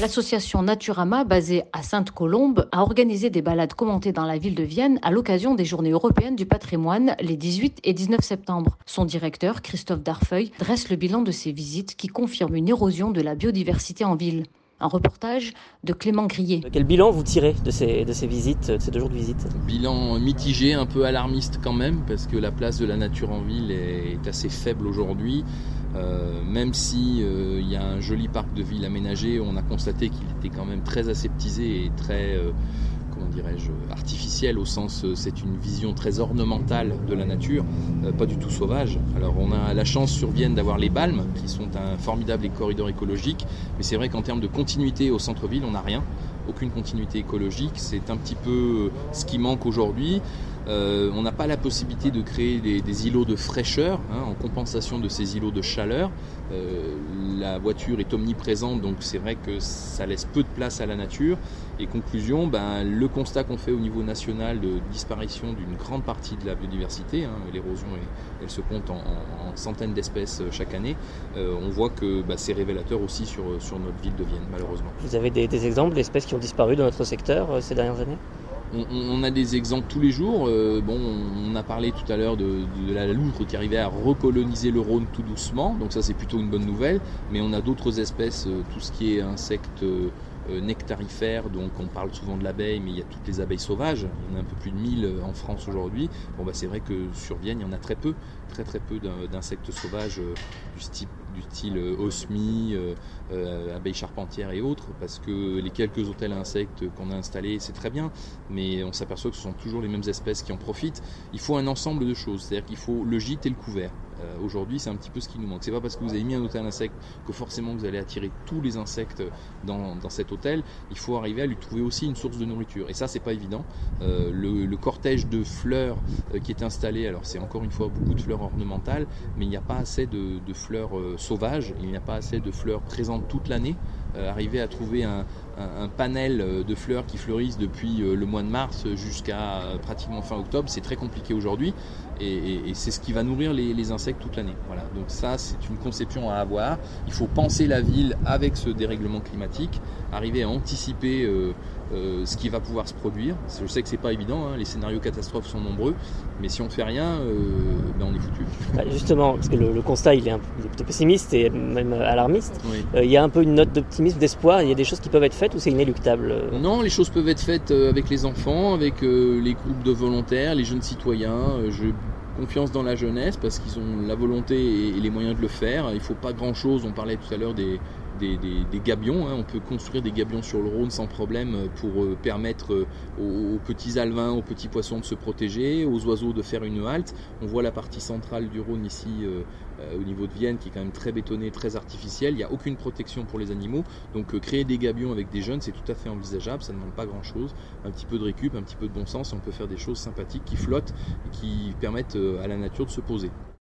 L'association Naturama, basée à Sainte-Colombe, a organisé des balades commentées dans la ville de Vienne à l'occasion des Journées européennes du patrimoine les 18 et 19 septembre. Son directeur, Christophe Darfeuil, dresse le bilan de ces visites qui confirment une érosion de la biodiversité en ville. Un reportage de Clément Grillet. Quel bilan vous tirez de ces, de ces visites, de ces deux jours de visite? Bilan mitigé, un peu alarmiste quand même, parce que la place de la nature en ville est assez faible aujourd'hui. Euh, même si euh, il y a un joli parc de ville aménagé, on a constaté qu'il était quand même très aseptisé et très euh, comment dirais-je, artificiel au sens c'est une vision très ornementale de la nature, pas du tout sauvage. Alors on a la chance sur Vienne d'avoir les Balmes qui sont un formidable corridor écologique, mais c'est vrai qu'en termes de continuité au centre-ville, on n'a rien, aucune continuité écologique. C'est un petit peu ce qui manque aujourd'hui. Euh, on n'a pas la possibilité de créer des, îlots de fraîcheur hein, en compensation de ces îlots de chaleur. Euh, la voiture est omniprésente, donc c'est vrai que ça laisse peu de place à la nature. Et conclusion, ben, le constat qu'on fait au niveau national de disparition d'une grande partie de la biodiversité, hein, l'érosion elle se compte en, centaines d'espèces euh, chaque année, on voit que ben, c'est révélateur aussi sur, notre ville de Vienne, malheureusement. Vous avez des exemples d'espèces qui ont disparu dans notre secteur ces dernières années? On, a des exemples tous les jours. Euh, bon, on a parlé tout à l'heure de, la loutre qui arrivait à recoloniser le Rhône tout doucement, donc ça c'est plutôt une bonne nouvelle. Mais on a d'autres espèces, euh, tout ce qui est insectes euh, nectarifères, donc on parle souvent de l'abeille, mais il y a toutes les abeilles sauvages. Il y en a un peu plus de 1000 en France aujourd'hui. Bon, bah, c'est vrai que sur Vienne, il y en a très peu, très très peu d'insectes sauvages du type du style euh, osmi, euh, euh, abeilles charpentières et autres, parce que les quelques hôtels insectes qu'on a installés, c'est très bien, mais on s'aperçoit que ce sont toujours les mêmes espèces qui en profitent. Il faut un ensemble de choses, c'est-à-dire qu'il faut le gîte et le couvert. Aujourd'hui, c'est un petit peu ce qui nous manque. C'est pas parce que vous avez mis un hôtel à insectes que forcément vous allez attirer tous les insectes dans, cet hôtel. Il faut arriver à lui trouver aussi une source de nourriture. Et ça, c'est pas évident. le, cortège de fleurs qui est installé, alors c'est encore une fois beaucoup de fleurs ornementales, mais il n'y a pas assez de, fleurs sauvage, il n'y a pas assez de fleurs présentes toute l'année. Euh, arriver à trouver un, panel euh, de fleurs qui fleurissent depuis euh, le mois de mars jusqu'à pratiquement fin octobre, c'est très compliqué aujourd'hui et, c'est ce qui va nourrir les, insectes toute l'année. Voilà. Donc ça, c'est une conception à avoir. Il faut penser la ville avec ce dérèglement climatique, arriver à anticiper ce qui va pouvoir se produire. Je sais que c'est pas évident, hein, les scénarios catastrophes sont nombreux, mais si on fait rien, euh, ben on est foutu. Bah, justement, parce que le, constat il est, un, peu pessimiste et même alarmiste. Euh, il y a un peu une note d'optimisme, d'espoir. Il y a des choses qui peuvent être faites ou c'est inéluctable Non, les choses peuvent être faites avec les enfants, avec les groupes de volontaires, les jeunes citoyens. je confiance dans la jeunesse parce qu'ils ont la volonté et les moyens de le faire. Il ne faut pas grand chose. On parlait tout à l'heure des, des, gabions. Hein. On peut construire des gabions sur le Rhône sans problème pour euh, permettre euh, aux, petits alevins, aux petits poissons de se protéger, aux oiseaux de faire une halte. On voit la partie centrale du Rhône ici euh, au niveau de Vienne qui est quand même très bétonnée, très artificielle. Il n'y a aucune protection pour les animaux. Donc créer des gabions avec des jeunes, c'est tout à fait envisageable. Ça ne demande pas grand-chose. Un petit peu de récup, un petit peu de bon sens, on peut faire des choses sympathiques qui flottent et qui permettent à la nature de se poser.